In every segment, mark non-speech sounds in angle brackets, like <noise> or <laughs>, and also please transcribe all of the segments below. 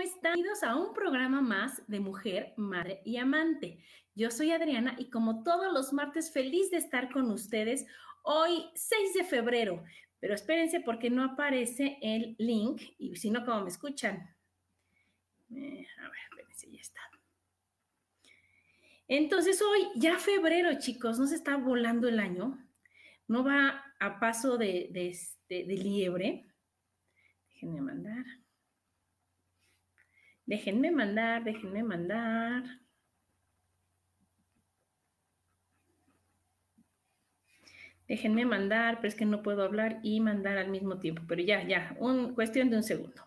¿Cómo están? Bienvenidos a un programa más de Mujer, Madre y Amante. Yo soy Adriana y como todos los martes, feliz de estar con ustedes hoy 6 de febrero. Pero espérense porque no aparece el link y si no, ¿cómo me escuchan? Eh, a ver, espérense, ya está. Entonces hoy ya febrero, chicos, no se está volando el año, no va a paso de, este, de liebre. Déjenme mandar. Déjenme mandar, déjenme mandar. Déjenme mandar, pero es que no puedo hablar y mandar al mismo tiempo. Pero ya, ya, un, cuestión de un segundo.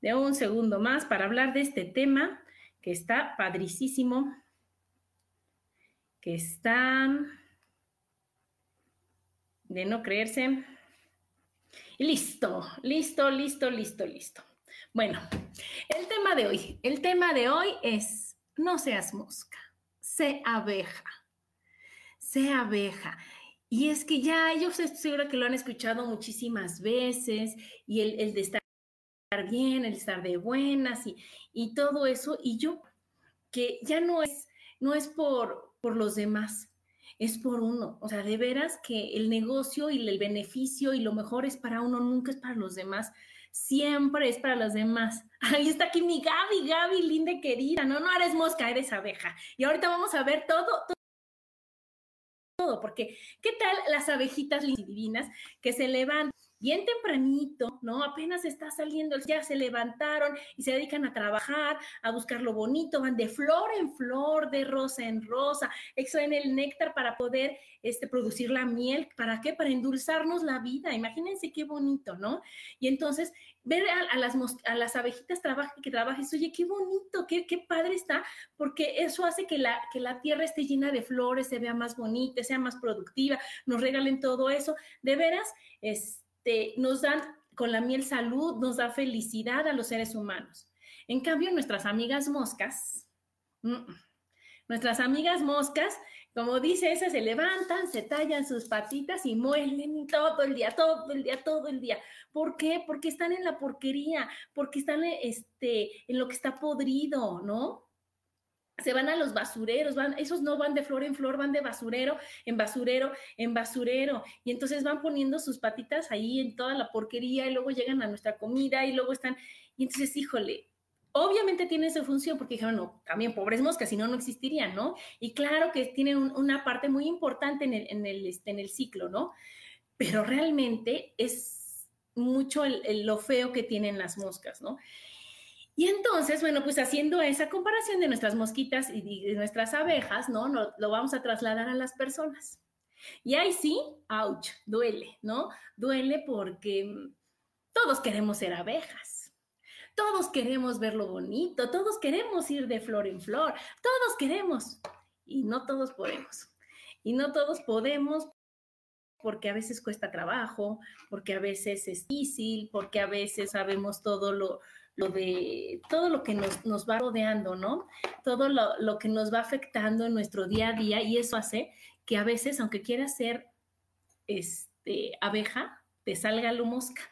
De un segundo más para hablar de este tema que está padricísimo, que está de no creerse. Listo, listo, listo, listo, listo. Bueno, el tema de hoy, el tema de hoy es no seas mosca, sé abeja, sé abeja. Y es que ya ellos estoy segura que lo han escuchado muchísimas veces y el, de estar bien, el estar de buenas y, y, todo eso. Y yo, que ya no es, no es por, por los demás, es por uno. O sea, de veras que el negocio y el beneficio y lo mejor es para uno, nunca es para los demás siempre es para los demás. <laughs> Ahí está aquí mi Gaby, Gaby, linda y querida. No, no eres mosca, eres abeja. Y ahorita vamos a ver todo, todo, todo porque ¿qué tal las abejitas divinas que se levantan? Bien tempranito, ¿no? Apenas está saliendo, ya se levantaron y se dedican a trabajar, a buscar lo bonito, van de flor en flor, de rosa en rosa, extraen el néctar para poder este, producir la miel. ¿Para qué? Para endulzarnos la vida. Imagínense qué bonito, ¿no? Y entonces, ver a, las, a las abejitas que trabajen, oye, qué bonito, qué, qué padre está, porque eso hace que la, que la tierra esté llena de flores, se vea más bonita, sea más productiva, nos regalen todo eso. De veras, es nos dan con la miel salud, nos da felicidad a los seres humanos. En cambio, nuestras amigas moscas, nuestras amigas moscas, como dice esa, se levantan, se tallan sus patitas y muelen todo el día, todo el día, todo el día. ¿Por qué? Porque están en la porquería, porque están este, en lo que está podrido, ¿no? Se van a los basureros, van, esos no van de flor en flor, van de basurero en basurero en basurero. Y entonces van poniendo sus patitas ahí en toda la porquería y luego llegan a nuestra comida y luego están. Y entonces, híjole, obviamente tiene su función porque dijeron, no, también pobres moscas, si no, no existirían, ¿no? Y claro que tienen una parte muy importante en el, en el, este, en el ciclo, ¿no? Pero realmente es mucho lo feo que tienen las moscas, ¿no? Y entonces, bueno, pues haciendo esa comparación de nuestras mosquitas y de nuestras abejas, ¿no? lo vamos a trasladar a las personas. Y ahí sí, ouch, duele, ¿no? Duele porque todos queremos ser abejas. Todos queremos ver lo bonito, todos queremos ir de flor en flor, todos queremos. Y no todos podemos. Y no todos podemos porque a veces cuesta trabajo, porque a veces es difícil, porque a veces sabemos todo lo, lo de todo lo que nos, va rodeando, ¿no? Todo lo, que nos va afectando en nuestro día a día y eso hace que a veces, aunque quieras ser este, abeja, te salga lo mosca.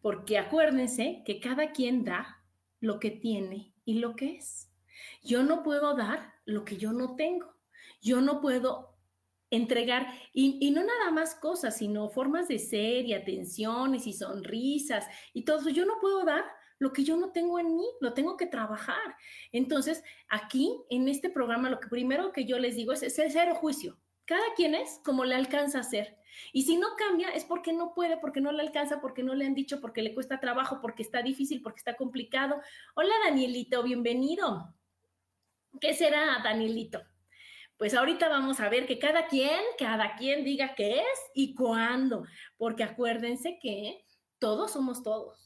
Porque acuérdense que cada quien da lo que tiene y lo que es. Yo no puedo dar lo que yo no tengo. Yo no puedo entregar, y, no nada más cosas, sino formas de ser y atenciones y sonrisas y todo eso. Yo no puedo dar lo que yo no tengo en mí, lo tengo que trabajar. Entonces, aquí en este programa, lo que primero que yo les digo es, es el cero juicio. Cada quien es como le alcanza a hacer. Y si no cambia es porque no puede, porque no le alcanza, porque no le han dicho, porque le cuesta trabajo, porque está difícil, porque está complicado. Hola Danielito, bienvenido. ¿Qué será Danielito? Pues ahorita vamos a ver que cada quien, cada quien diga qué es y cuándo, porque acuérdense que todos somos todos.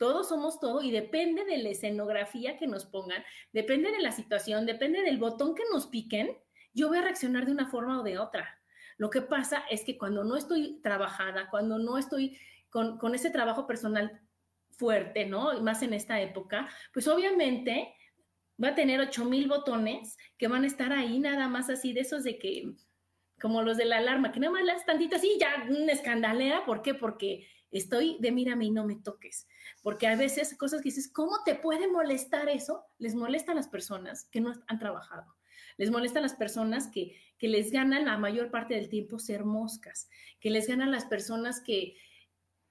Todos somos todo y depende de la escenografía que nos pongan, depende de la situación, depende del botón que nos piquen, yo voy a reaccionar de una forma o de otra. Lo que pasa es que cuando no estoy trabajada, cuando no estoy con, ese trabajo personal fuerte, ¿no? Y más en esta época, pues obviamente va a tener 8000 botones que van a estar ahí nada más así de esos de que, como los de la alarma, que nada más las tantitas y ya escandalera. ¿Por qué? Porque estoy de mírame y no me toques. Porque a veces cosas que dices, ¿cómo te puede molestar eso? Les molesta a las personas que no han trabajado. Les molesta a las personas que, les ganan la mayor parte del tiempo ser moscas, que les ganan las personas que,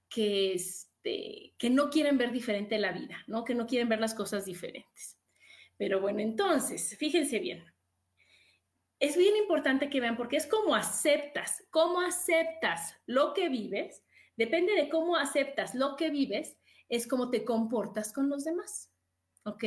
que, este, que no quieren ver diferente la vida, ¿no? que no quieren ver las cosas diferentes. Pero bueno, entonces, fíjense bien. Es bien importante que vean porque es como aceptas, cómo aceptas lo que vives, depende de cómo aceptas lo que vives, es cómo te comportas con los demás. ¿Ok?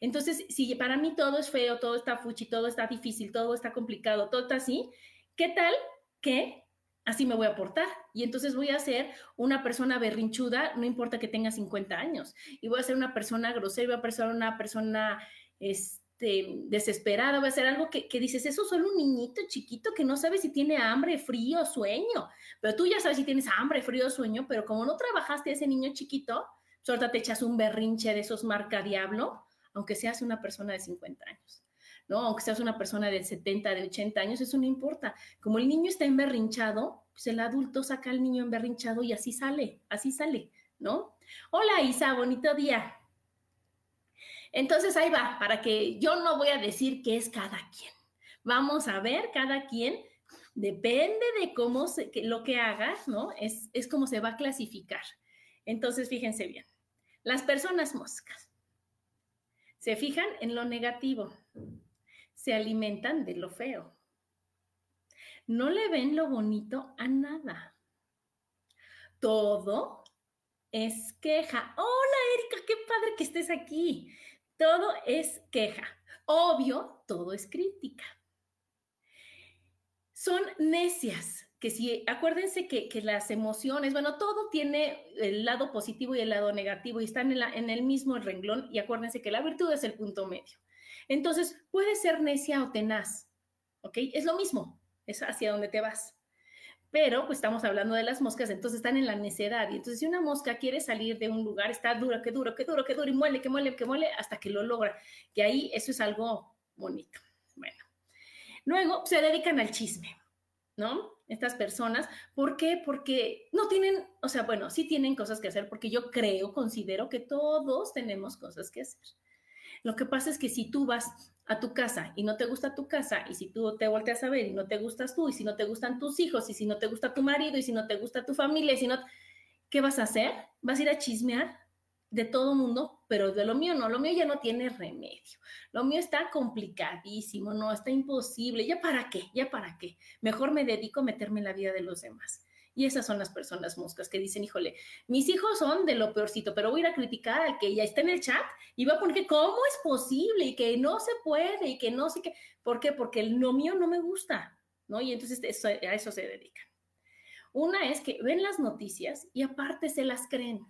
Entonces, si para mí todo es feo, todo está fuchi, todo está difícil, todo está complicado, todo está así, ¿qué tal que así me voy a portar? Y entonces voy a ser una persona berrinchuda, no importa que tenga 50 años, y voy a ser una persona grosera, voy a ser una persona este, desesperada, voy a ser algo que, que dices, eso es solo un niñito chiquito que no sabe si tiene hambre, frío, sueño, pero tú ya sabes si tienes hambre, frío, sueño, pero como no trabajaste a ese niño chiquito, Suelta te echas un berrinche de esos marca diablo, aunque seas una persona de 50 años, ¿no? Aunque seas una persona de 70, de 80 años, eso no importa. Como el niño está emberrinchado, pues el adulto saca al niño emberrinchado y así sale, así sale, ¿no? Hola Isa, bonito día. Entonces ahí va, para que yo no voy a decir qué es cada quien. Vamos a ver cada quien, depende de cómo se, lo que hagas, ¿no? Es, es como se va a clasificar. Entonces, fíjense bien. Las personas moscas se fijan en lo negativo, se alimentan de lo feo. No le ven lo bonito a nada. Todo es queja. Hola Erika, qué padre que estés aquí. Todo es queja. Obvio, todo es crítica. Son necias, que si, acuérdense que, las emociones, bueno, todo tiene el lado positivo y el lado negativo y están en, en el mismo renglón y acuérdense que la virtud es el punto medio. Entonces, puede ser necia o tenaz, ¿ok? Es lo mismo, es hacia donde te vas. Pero pues estamos hablando de las moscas, entonces están en la necedad. Y entonces si una mosca quiere salir de un lugar, está duro, que duro, que duro, que duro, y muele, que muele, que muele, hasta que lo logra. Que ahí eso es algo bonito. Bueno, luego se dedican al chisme, ¿no? estas personas. ¿Por qué? Porque no tienen, o sea, bueno, sí tienen cosas que hacer, porque yo creo, considero que todos tenemos cosas que hacer. Lo que pasa es que si tú vas a tu casa y no te gusta tu casa, y si tú te volteas a ver y no te gustas tú, y si no te gustan tus hijos, y si no te gusta tu marido, y si no te gusta tu familia, y si no, ¿qué vas a hacer? ¿Vas a ir a chismear? de todo mundo, pero de lo mío no, lo mío ya no tiene remedio. Lo mío está complicadísimo, no, está imposible. ¿Ya para qué? ¿Ya para qué? Mejor me dedico a meterme en la vida de los demás. Y esas son las personas moscas que dicen, híjole, mis hijos son de lo peorcito, pero voy a ir a criticar al que ya está en el chat y va a poner que cómo es posible y que no se puede y que no sé qué. ¿Por qué? Porque lo mío no me gusta, ¿no? Y entonces a eso se dedican. Una es que ven las noticias y aparte se las creen.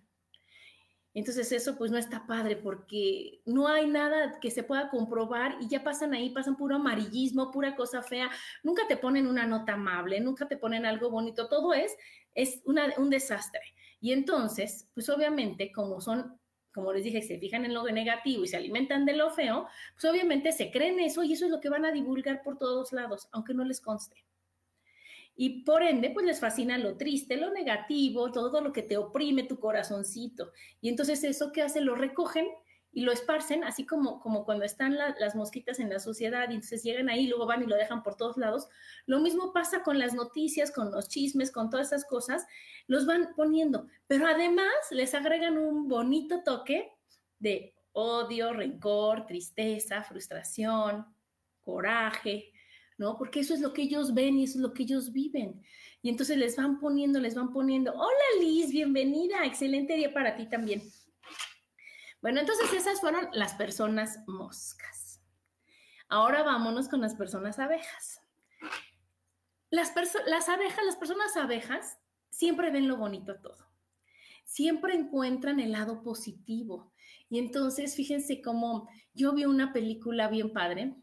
Entonces eso pues no está padre porque no hay nada que se pueda comprobar y ya pasan ahí, pasan puro amarillismo, pura cosa fea. Nunca te ponen una nota amable, nunca te ponen algo bonito. Todo es, es un desastre. Y entonces, pues obviamente como son, como les dije, se fijan en lo negativo y se alimentan de lo feo, pues obviamente se creen eso y eso es lo que van a divulgar por todos lados, aunque no les conste y por ende, pues les fascina lo triste, lo negativo, todo lo que te oprime tu corazoncito. Y entonces eso que hace, lo recogen y lo esparcen, así como, como cuando están las mosquitas en la sociedad y entonces llegan ahí, luego van y lo dejan por todos lados. Lo mismo pasa con las noticias, con los chismes, con todas esas cosas, los van poniendo, pero además les agregan un bonito toque de odio, rencor, tristeza, frustración, coraje, Porque eso es lo que ellos ven y eso es lo que ellos viven. Y entonces les van poniendo, les van poniendo, hola Liz, bienvenida, excelente día para ti también. Bueno, entonces esas fueron las personas moscas. Ahora vámonos con las personas abejas. Las, las abejas, las personas abejas siempre ven lo bonito a todo. Siempre encuentran el lado positivo. Y entonces, fíjense cómo yo vi una película bien padre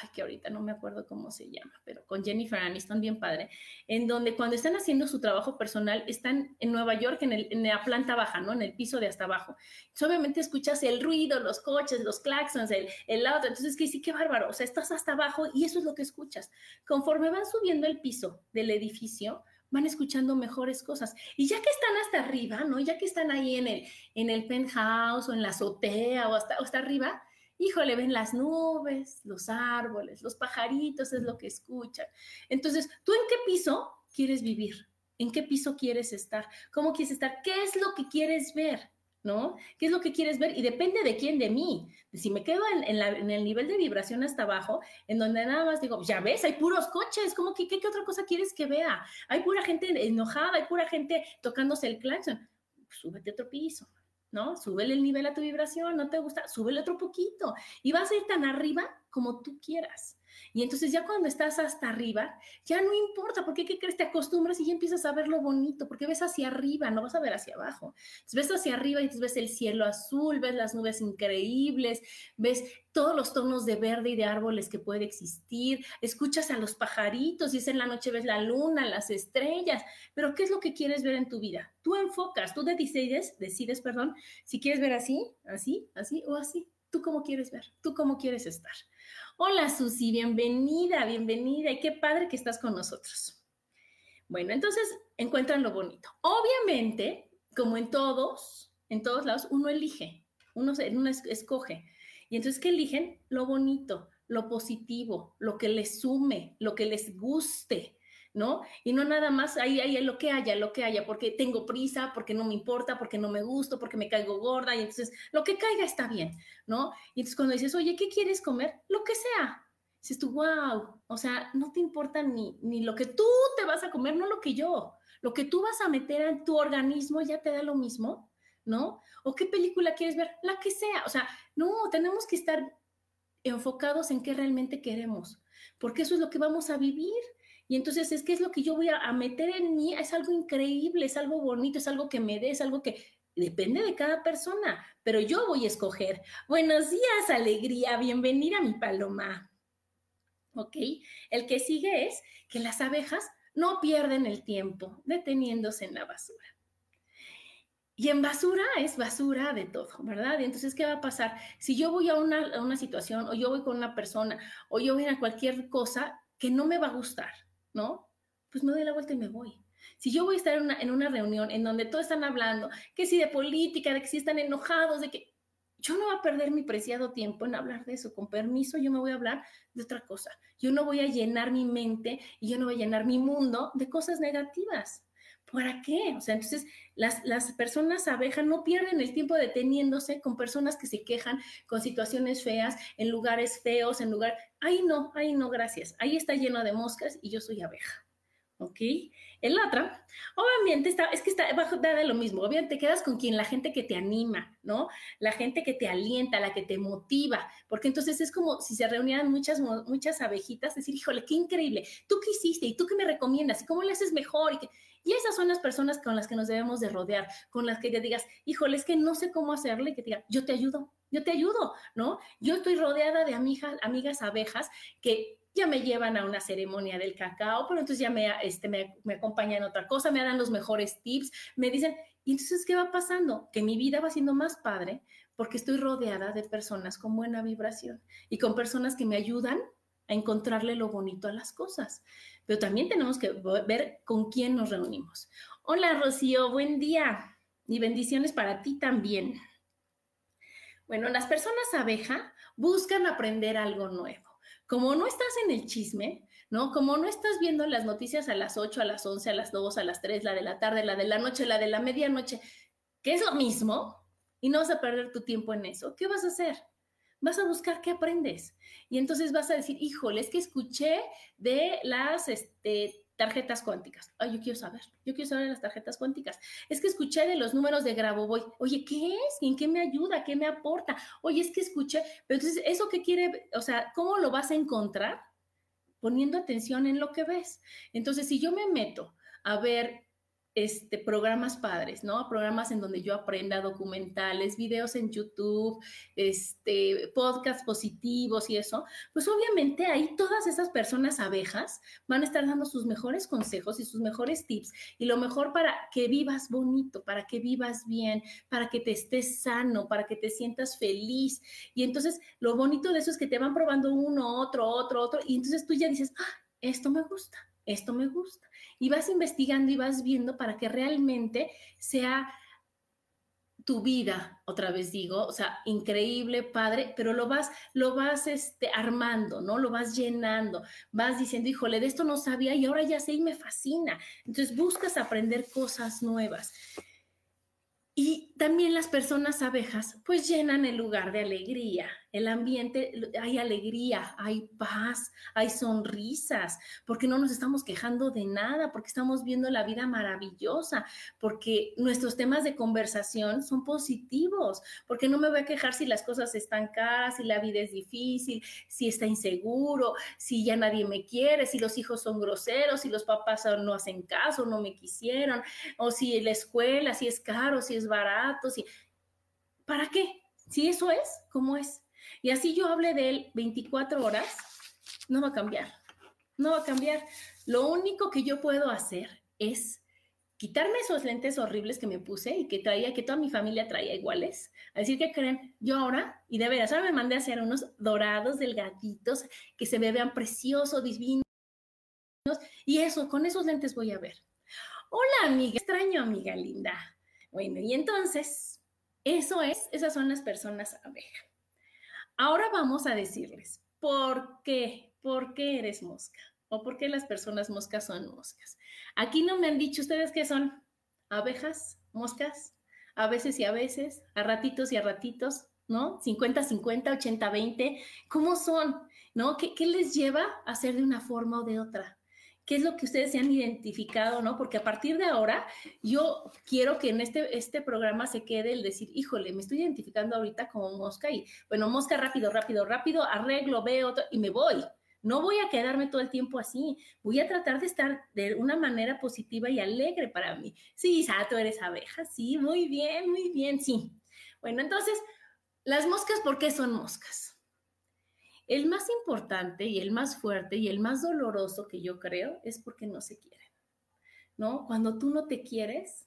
ay, que ahorita no me acuerdo cómo se llama, pero con Jennifer Aniston, bien padre, en donde cuando están haciendo su trabajo personal, están en Nueva York, en, la planta baja, ¿no? En el piso de hasta abajo. obviamente escuchas el ruido, los coches, los claxons, el, el auto, entonces que sí, qué bárbaro, o sea, estás hasta abajo y eso es lo que escuchas. Conforme van subiendo el piso del edificio, van escuchando mejores cosas. Y ya que están hasta arriba, ¿no? Ya que están ahí en el, en el penthouse o en la azotea o hasta, o hasta arriba, híjole, ven las nubes, los árboles, los pajaritos, es lo que escuchan. Entonces, ¿tú en qué piso quieres vivir? ¿En qué piso quieres estar? ¿Cómo quieres estar? ¿Qué es lo que quieres ver? ¿No? ¿Qué es lo que quieres ver? Y depende de quién, de mí. Si me quedo en, el nivel de vibración hasta abajo, en donde nada más digo, ya ves, hay puros coches, ¿cómo que qué, qué otra cosa quieres que vea? Hay pura gente enojada, hay pura gente tocándose el claxon. súbete a otro piso, ¿no? Súbele el nivel a tu vibración, no te gusta, súbele otro poquito y vas a ir tan arriba como tú quieras. Y entonces ya cuando estás hasta arriba, ya no importa, porque ¿qué crees? Te acostumbras y ya empiezas a ver lo bonito, porque ves hacia arriba, no vas a ver hacia abajo. ves hacia arriba y ves el cielo azul, ves las nubes increíbles, ves todos los tonos de verde y de árboles que puede existir, escuchas a los pajaritos y es en la noche ves la luna, las estrellas, pero ¿qué es lo que quieres ver en tu vida? Tú enfocas, tú decides, decides, perdón, si quieres ver así, así, así o así. ¿Tú cómo quieres ver? ¿Tú cómo quieres estar? Hola Susi, bienvenida, bienvenida y qué padre que estás con nosotros. Bueno, entonces encuentran lo bonito. Obviamente, como en todos, en todos lados, uno elige, uno, uno escoge. Y entonces, ¿qué eligen? Lo bonito, lo positivo, lo que les sume, lo que les guste, ¿no? Y no nada más ahí, ahí, lo que haya, lo que haya, porque tengo prisa, porque no me importa, porque no me gusto, porque me caigo gorda, y entonces lo que caiga está bien, ¿no? Y entonces cuando dices, oye, ¿qué quieres comer? Lo que sea. Dices tú, wow, o sea, no te importa ni, ni lo que tú te vas a comer, no lo que yo. Lo que tú vas a meter en tu organismo ya te da lo mismo, ¿no? ¿O qué película quieres ver? La que sea. O sea, no, tenemos que estar enfocados en qué realmente queremos, porque eso es lo que vamos a vivir. Y entonces es que es lo que yo voy a, meter en mí, es algo increíble, es algo bonito, es algo que me dé, es algo que depende de cada persona, pero yo voy a escoger. Buenos días, alegría, bienvenida mi paloma. ¿Ok? El que sigue es que las abejas no pierden el tiempo deteniéndose en la basura. Y en basura es basura de todo, ¿verdad? Y entonces, ¿qué va a pasar? Si yo voy a una, a una situación o yo voy con una persona o yo voy a cualquier cosa que no me va a gustar, ¿no? Pues me doy la vuelta y me voy. Si yo voy a estar en una, reunión en donde todos están hablando, que si de política, de que si están enojados, de que yo no voy a perder mi preciado tiempo en hablar de eso. Con permiso, yo me voy a hablar de otra cosa. Yo no voy a llenar mi mente y yo no voy a llenar mi mundo de cosas negativas. ¿Para qué? O sea, entonces las, las personas abejas no pierden el tiempo deteniéndose con personas que se quejan con situaciones feas, en lugares feos, en lugar, ahí no, ahí no, gracias. Ahí está lleno de moscas y yo soy abeja. ¿Ok? El otro, obviamente, está, es que está bajo de lo mismo, obviamente te quedas con quien la gente que te anima, ¿no? La gente que te alienta, la que te motiva, porque entonces es como si se reunieran muchas, muchas abejitas, decir, híjole, qué increíble, ¿tú qué hiciste? ¿Y tú qué me recomiendas? ¿Y cómo le haces mejor? Y, que, y esas son las personas con las que nos debemos de rodear, con las que te digas, híjole, es que no sé cómo hacerle, y que diga, yo te ayudo, yo te ayudo, ¿no? Yo estoy rodeada de amigas, amigas abejas que ya me llevan a una ceremonia del cacao, pero entonces ya me, este, me, acompañan en otra cosa, me dan los mejores tips, me dicen, y entonces, ¿qué va pasando? Que mi vida va siendo más padre porque estoy rodeada de personas con buena vibración y con personas que me ayudan a encontrarle lo bonito a las cosas. Pero también tenemos que ver con quién nos reunimos. Hola, Rocío, buen día y bendiciones para ti también. Bueno, las personas abeja buscan aprender algo nuevo. Como no estás en el chisme, ¿no? Como no estás viendo las noticias a las 8, a las 11, a las 2, a las 3, la de la tarde, la de la noche, la de la medianoche, que es lo mismo, y no vas a perder tu tiempo en eso, ¿qué vas a hacer? Vas a buscar qué aprendes. Y entonces vas a decir, híjole, es que escuché de las este, tarjetas cuánticas. Ay, yo quiero saber, yo quiero saber de las tarjetas cuánticas. Es que escuché de los números de Grabovoi. Oye, ¿qué es? ¿En qué me ayuda? ¿Qué me aporta? Oye, es que escuché, pero entonces, ¿eso qué quiere? O sea, ¿cómo lo vas a encontrar? Poniendo atención en lo que ves. Entonces, si yo me meto a ver este, programas padres, ¿no? Programas en donde yo aprenda documentales, videos en YouTube, este, podcasts positivos y eso, pues obviamente ahí todas esas personas abejas van a estar dando sus mejores consejos y sus mejores tips y lo mejor para que vivas bonito, para que vivas bien, para que te estés sano, para que te sientas feliz. Y entonces lo bonito de eso es que te van probando uno, otro, otro, otro, y entonces tú ya dices, ah, esto me gusta, esto me gusta y vas investigando y vas viendo para que realmente sea tu vida, otra vez digo, o sea, increíble, padre, pero lo vas, lo vas este, armando, ¿no? Lo vas llenando, vas diciendo, híjole, de esto no sabía y ahora ya sé y me fascina. Entonces buscas aprender cosas nuevas. Y también las personas abejas, pues llenan el lugar de alegría, el ambiente, hay alegría, hay paz, hay sonrisas, porque no nos estamos quejando de nada, porque estamos viendo la vida maravillosa, porque nuestros temas de conversación son positivos, porque no me voy a quejar si las cosas están caras, si la vida es difícil, si está inseguro, si ya nadie me quiere, si los hijos son groseros, si los papás no hacen caso, no me quisieron, o si la escuela, si es caro, si es barato, si... ¿Para qué? Si eso es, ¿cómo es? Y así yo hable de él 24 horas, no va a cambiar, no va a cambiar. Lo único que yo puedo hacer es quitarme esos lentes horribles que me puse y que traía, que toda mi familia traía iguales. A decir que creen, yo ahora, y de veras, ahora me mandé a hacer unos dorados delgaditos que se vean preciosos, divinos. Y eso, con esos lentes voy a ver. Hola, amiga, extraño, amiga linda. Bueno, y entonces, eso es, esas son las personas abeja. Ahora vamos a decirles por qué, por qué eres mosca o por qué las personas moscas son moscas. Aquí no me han dicho ustedes qué son abejas, moscas, a veces y a veces, a ratitos y a ratitos, ¿no? 50, 50, 80, 20, ¿cómo son? ¿No? ¿Qué, qué les lleva a ser de una forma o de otra? Qué es lo que ustedes se han identificado, ¿no? Porque a partir de ahora, yo quiero que en este, este programa se quede el decir, híjole, me estoy identificando ahorita como mosca y, bueno, mosca rápido, rápido, rápido, arreglo, veo y me voy. No voy a quedarme todo el tiempo así. Voy a tratar de estar de una manera positiva y alegre para mí. Sí, Sato, eres abeja. Sí, muy bien, muy bien, sí. Bueno, entonces, las moscas, ¿por qué son moscas? El más importante y el más fuerte y el más doloroso que yo creo es porque no se quieren, ¿no? Cuando tú no te quieres,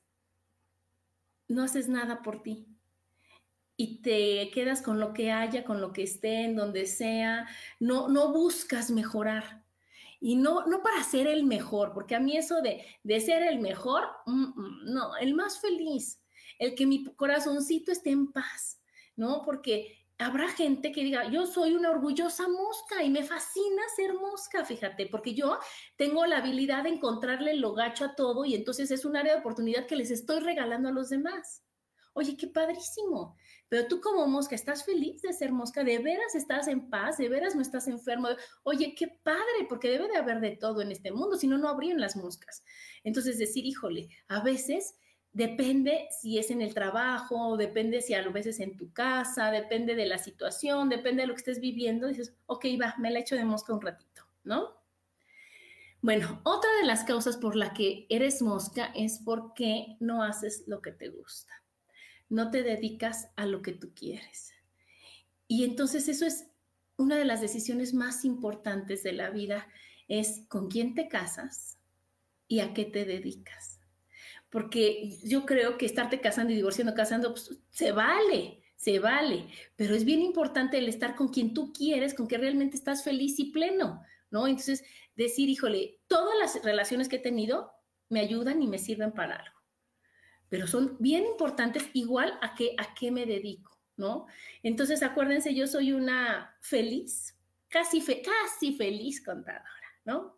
no haces nada por ti y te quedas con lo que haya, con lo que esté, en donde sea, no, no buscas mejorar. Y no, no para ser el mejor, porque a mí eso de, de ser el mejor, no, el más feliz, el que mi corazoncito esté en paz, ¿no? Porque habrá gente que diga, yo soy una orgullosa mosca y me fascina ser mosca, fíjate, porque yo tengo la habilidad de encontrarle lo gacho a todo y entonces es un área de oportunidad que les estoy regalando a los demás. Oye, qué padrísimo. Pero tú como mosca, ¿estás feliz de ser mosca? ¿De veras estás en paz? ¿De veras no estás enfermo? Oye, qué padre, porque debe de haber de todo en este mundo, si no, no habrían las moscas. Entonces decir, híjole, a veces Depende si es en el trabajo, depende si a veces en tu casa, depende de la situación, depende de lo que estés viviendo. Dices, ok, va, me la echo de mosca un ratito, ¿no? Bueno, otra de las causas por la que eres mosca es porque no haces lo que te gusta. No te dedicas a lo que tú quieres. Y entonces eso es una de las decisiones más importantes de la vida, es con quién te casas y a qué te dedicas porque yo creo que estarte casando y divorciando, casando, pues, se vale, se vale, pero es bien importante el estar con quien tú quieres, con que realmente estás feliz y pleno, ¿no? Entonces, decir, híjole, todas las relaciones que he tenido me ayudan y me sirven para algo, pero son bien importantes igual a qué, a qué me dedico. ¿no? Entonces, acuérdense, yo soy una feliz, casi, casi feliz contadora, ¿no?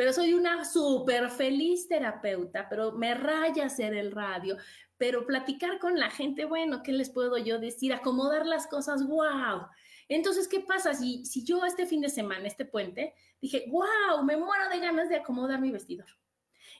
Pero soy una súper feliz terapeuta, pero me raya hacer el radio, pero platicar con la gente, bueno, ¿qué les puedo yo decir? Acomodar las cosas, wow. Entonces, ¿qué pasa? Si, si yo este fin de semana, este puente, dije, wow, me muero de ganas de acomodar mi vestidor.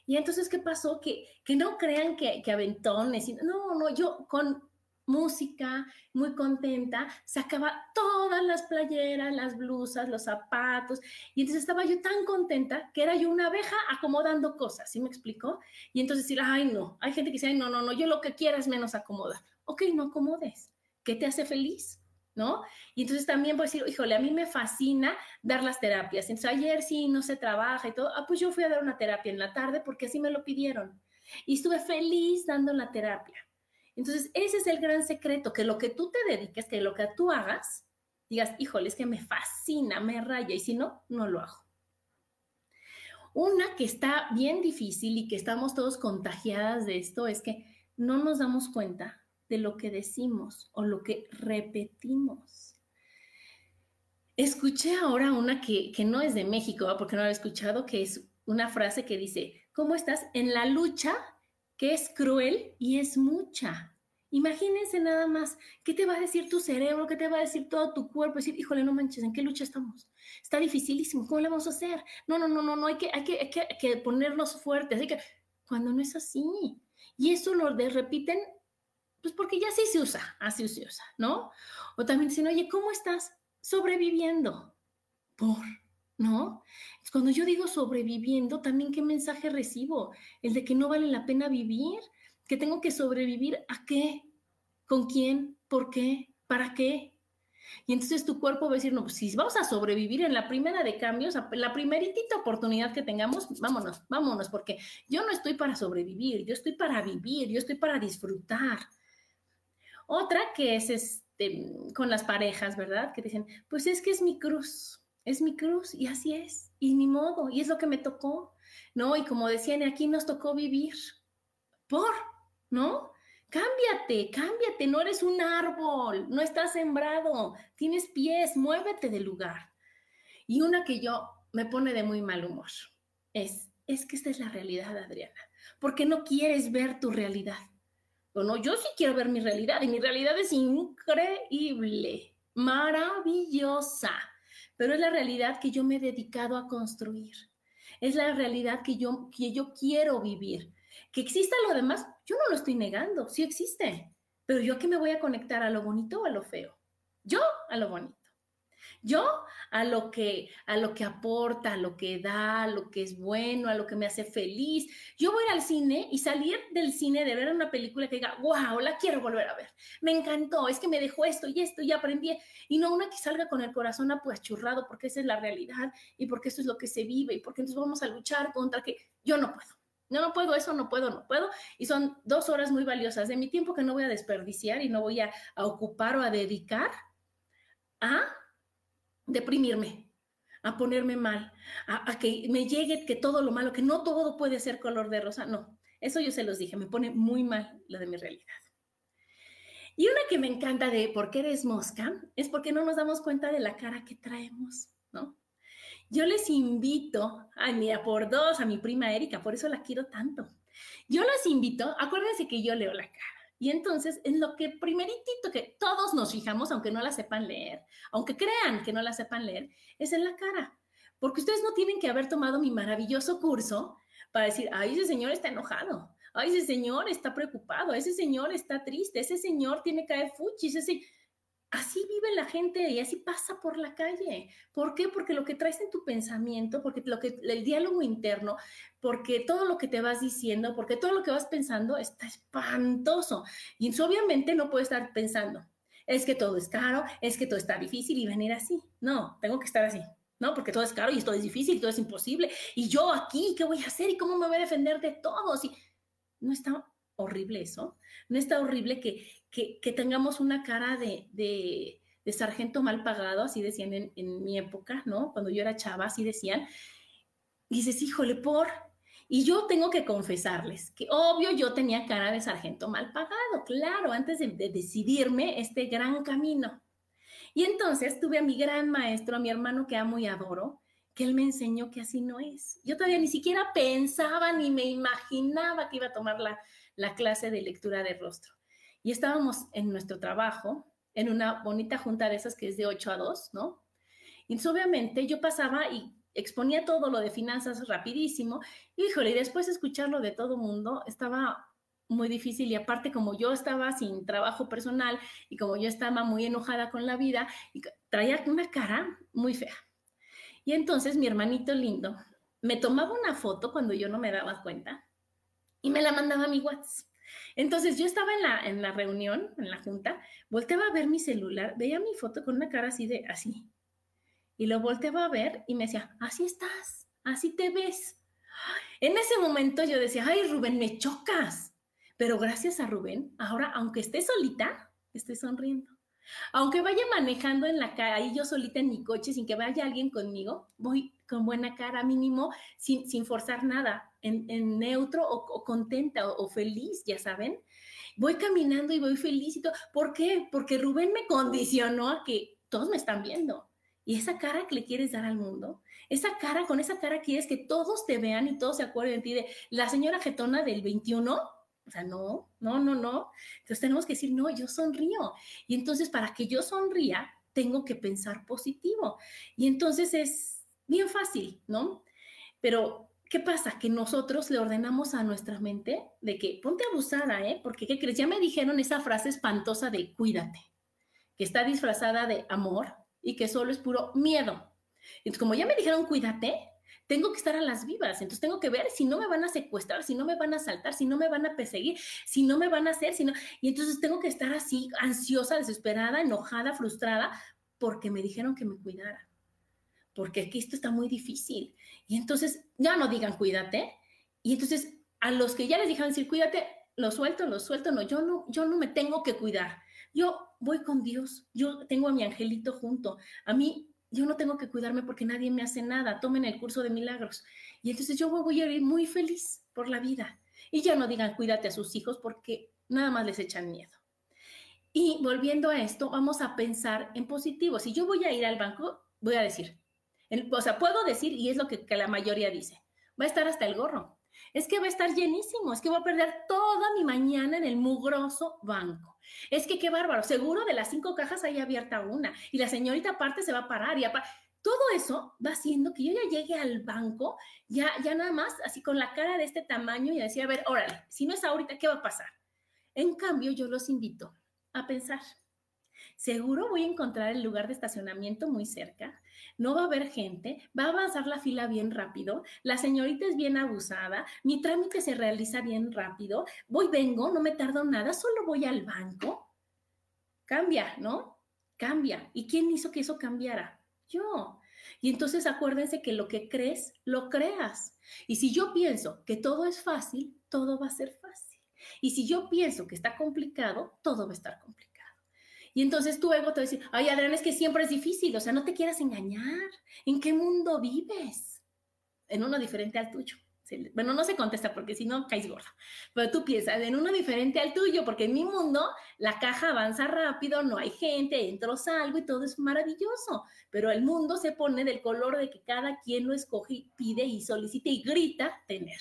Y entonces, ¿qué pasó? Que, que no crean que, que aventones. No, no, yo con música, muy contenta, sacaba todas las playeras, las blusas, los zapatos, y entonces estaba yo tan contenta que era yo una abeja acomodando cosas, ¿sí me explicó? Y entonces decir, ay, no, hay gente que dice, ay, no, no, no, yo lo que quiera es menos acomodar. Ok, no acomodes. ¿Qué te hace feliz? ¿no? Y entonces también puedo decir, híjole, a mí me fascina dar las terapias. Entonces ayer sí no se trabaja y todo, ah, pues yo fui a dar una terapia en la tarde porque así me lo pidieron. Y estuve feliz dando la terapia. Entonces, ese es el gran secreto, que lo que tú te dediques, que lo que tú hagas, digas, híjole, es que me fascina, me raya, y si no, no lo hago. Una que está bien difícil y que estamos todos contagiadas de esto es que no nos damos cuenta de lo que decimos o lo que repetimos. Escuché ahora una que, que no es de México, porque no la he escuchado, que es una frase que dice, ¿cómo estás en la lucha que es cruel y es mucha. Imagínense nada más, ¿qué te va a decir tu cerebro? ¿Qué te va a decir todo tu cuerpo? Decir, híjole, no manches, ¿en qué lucha estamos? Está dificilísimo, ¿cómo le vamos a hacer? No, no, no, no, no, hay que, hay que, hay que, que ponernos fuertes, hay que, cuando no es así. Y eso lo de repiten, pues porque ya sí se usa, así se usa, ¿no? O también dicen, oye, ¿cómo estás sobreviviendo? Por, ¿no? Cuando yo digo sobreviviendo, también qué mensaje recibo? El de que no vale la pena vivir, que tengo que sobrevivir a qué, con quién, por qué, para qué. Y entonces tu cuerpo va a decir, no, pues si vamos a sobrevivir en la primera de cambios, la primeritita oportunidad que tengamos, vámonos, vámonos, porque yo no estoy para sobrevivir, yo estoy para vivir, yo estoy para disfrutar. Otra que es este, con las parejas, ¿verdad? Que dicen, pues es que es mi cruz es mi cruz y así es, y ni modo, y es lo que me tocó, ¿no? Y como decían, aquí nos tocó vivir por, ¿no? Cámbiate, cámbiate, no eres un árbol, no estás sembrado, tienes pies, muévete del lugar. Y una que yo me pone de muy mal humor es, es que esta es la realidad, Adriana, porque no quieres ver tu realidad. O yo sí quiero ver mi realidad y mi realidad es increíble, maravillosa pero es la realidad que yo me he dedicado a construir. Es la realidad que yo, que yo quiero vivir. Que exista lo demás, yo no lo estoy negando, sí existe, pero yo que me voy a conectar a lo bonito o a lo feo. Yo a lo bonito. Yo a lo que a lo que aporta, a lo que da, a lo que es bueno, a lo que me hace feliz. Yo voy al cine y salir del cine de ver una película que diga, "Wow, la quiero volver a ver. Me encantó, es que me dejó esto y esto y aprendí." Y no una que salga con el corazón apuachurrado porque esa es la realidad y porque eso es lo que se vive y porque entonces vamos a luchar contra que yo no puedo. No, no puedo, eso no puedo, no puedo. Y son dos horas muy valiosas de mi tiempo que no voy a desperdiciar y no voy a, a ocupar o a dedicar a deprimirme, a ponerme mal, a, que me llegue que todo lo malo, que no todo puede ser color de rosa. No, eso yo se los dije, me pone muy mal la de mi realidad. Y una que me encanta de por qué eres mosca es porque no nos damos cuenta de la cara que traemos, ¿no? Yo les invito, a mira, por dos, a mi prima Erika, por eso la quiero tanto. Yo les invito, acuérdense que yo leo la cara. Y entonces, en lo que primeritito que todos nos fijamos, aunque no la sepan leer, aunque crean que no la sepan leer, es en la cara. Porque ustedes no tienen que haber tomado mi maravilloso curso para decir, ay, ese señor está enojado, ay, ese señor está preocupado, ese señor está triste, ese señor tiene que caer fuchis, ese así vive la gente y así pasa por la calle. ¿Por qué? Porque lo que traes en tu pensamiento, porque lo que el diálogo interno, porque todo lo que te vas diciendo, porque todo lo que vas pensando está espantoso. Y obviamente no puedes estar pensando, es que todo es caro, es que todo está difícil y venir así. No, tengo que estar así. No, porque todo es caro y todo es difícil y todo es imposible. Y yo aquí, ¿qué voy a hacer? ¿Y cómo me voy a defender de todos? Y no está horrible eso. No está horrible que, que, tengamos una cara de, de, sargento mal pagado, así decían en, mi época, ¿no? Cuando yo era chava, así decían. Y dices, híjole, por. Y yo tengo que confesarles que obvio yo tenía cara de sargento mal pagado, claro, antes de, de decidirme este gran camino. Y entonces tuve a mi gran maestro, a mi hermano que amo y adoro, que él me enseñó que así no es. Yo todavía ni siquiera pensaba ni me imaginaba que iba a tomar la, la clase de lectura de rostro. Y estábamos en nuestro trabajo, en una bonita junta de esas que es de 8 a 2, ¿no? Y obviamente yo pasaba y exponía todo lo de finanzas rapidísimo. Híjole, y después escucharlo de todo mundo estaba muy difícil y aparte como yo estaba sin trabajo personal y como yo estaba muy enojada con la vida, y traía una cara muy fea. Y entonces mi hermanito lindo me tomaba una foto cuando yo no me daba cuenta y me la mandaba a mi WhatsApp. Entonces yo estaba en la, en la reunión, en la junta, volteaba a ver mi celular, veía mi foto con una cara así de así, y lo volteaba a ver y me decía, así estás, así te ves. En ese momento yo decía, ay Rubén, me chocas. Pero gracias a Rubén, ahora aunque esté solita, estoy sonriendo. Aunque vaya manejando en la calle, yo solita en mi coche, sin que vaya alguien conmigo, voy con buena cara mínimo, sin, sin forzar nada, en, neutro o, contenta o, o, feliz, ya saben. Voy caminando y voy feliz y todo. ¿Por qué? Porque Rubén me condicionó a que todos me están viendo. Y esa cara que le quieres dar al mundo, esa cara, con esa cara quieres que todos te vean y todos se acuerden de ti, de la señora Getona del 21, o sea, no, no, no, no. Entonces tenemos que decir, no, yo sonrío. Y entonces para que yo sonría, tengo que pensar positivo. Y entonces es bien fácil, ¿no? Pero, ¿qué pasa? Que nosotros le ordenamos a nuestra mente de que ponte abusada, ¿eh? Porque, ¿qué crees? Ya me dijeron esa frase espantosa de cuídate, que está disfrazada de amor, y que solo es puro miedo. Entonces, como ya me dijeron, cuídate, tengo que estar a las vivas. Entonces, tengo que ver si no me van a secuestrar, si no me van a asaltar, si no me van a perseguir, si no me van a hacer, si no... Y entonces tengo que estar así, ansiosa, desesperada, enojada, frustrada, porque me dijeron que me cuidara. Porque aquí esto está muy difícil. Y entonces, ya no digan cuídate. Y entonces, a los que ya les dijeron decir cuídate, lo suelto, lo suelto, no, yo no, yo no me tengo que cuidar. Yo voy con Dios, yo tengo a mi angelito junto. A mí, yo no tengo que cuidarme porque nadie me hace nada. Tomen el curso de milagros. Y entonces yo voy a ir muy feliz por la vida. Y ya no digan cuídate a sus hijos porque nada más les echan miedo. Y volviendo a esto, vamos a pensar en positivo. Si yo voy a ir al banco, voy a decir, o sea, puedo decir, y es lo que, la mayoría dice, va a estar hasta el gorro. Es que va a estar llenísimo, es que voy a perder toda mi mañana en el mugroso banco. Es que qué bárbaro, seguro de las cinco cajas hay abierta una y la señorita aparte se va a parar y todo eso va haciendo que yo ya llegue al banco, ya, ya nada más así con la cara de este tamaño y decir, a ver, órale, si no es ahorita, ¿qué va a pasar? En cambio, yo los invito a pensar. Seguro voy a encontrar el lugar de estacionamiento muy cerca, no va a haber gente, va a avanzar la fila bien rápido, la señorita es bien abusada, mi trámite se realiza bien rápido, voy, vengo, no me tardo nada, solo voy al banco. Cambia, ¿no? Cambia. ¿Y quién hizo que eso cambiara? Yo. Y entonces acuérdense que lo que crees, lo creas. Y si yo pienso que todo es fácil, todo va a ser fácil. Y si yo pienso que está complicado, todo va a estar complicado. Y entonces tu ego te va a decir, ay, Adrián, es que siempre es difícil, o sea, no te quieras engañar. ¿En qué mundo vives? En uno diferente al tuyo. Bueno, no se contesta porque si no caes gorda. Pero tú piensas en uno diferente al tuyo, porque en mi mundo la caja avanza rápido, no hay gente, entro, salgo y todo es maravilloso. Pero el mundo se pone del color de que cada quien lo escoge, pide y solicita y grita tener.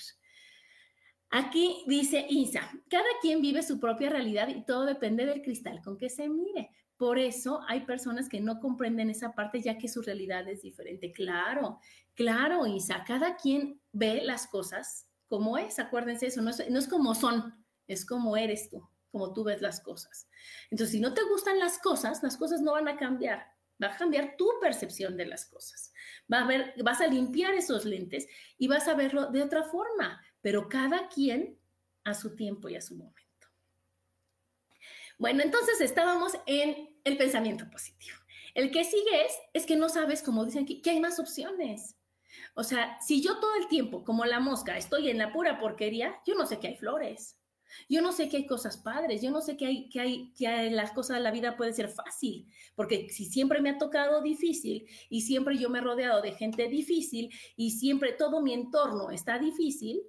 Aquí dice Isa, cada quien vive su propia realidad y todo depende del cristal con que se mire. Por eso hay personas que no comprenden esa parte ya que su realidad es diferente. Claro, claro, Isa, cada quien ve las cosas como es. Acuérdense eso, no es, no es como son, es como eres tú, como tú ves las cosas. Entonces, si no te gustan las cosas, las cosas no van a cambiar. Va a cambiar tu percepción de las cosas. Va a ver, vas a limpiar esos lentes y vas a verlo de otra forma pero cada quien a su tiempo y a su momento. Bueno, entonces estábamos en el pensamiento positivo. El que sigue es, es que no sabes, como dicen aquí, que hay más opciones. O sea, si yo todo el tiempo, como la mosca, estoy en la pura porquería, yo no sé que hay flores. Yo no sé que hay cosas padres, yo no sé que hay, que hay, que las cosas de la vida puede ser fácil, porque si siempre me ha tocado difícil y siempre yo me he rodeado de gente difícil y siempre todo mi entorno está difícil,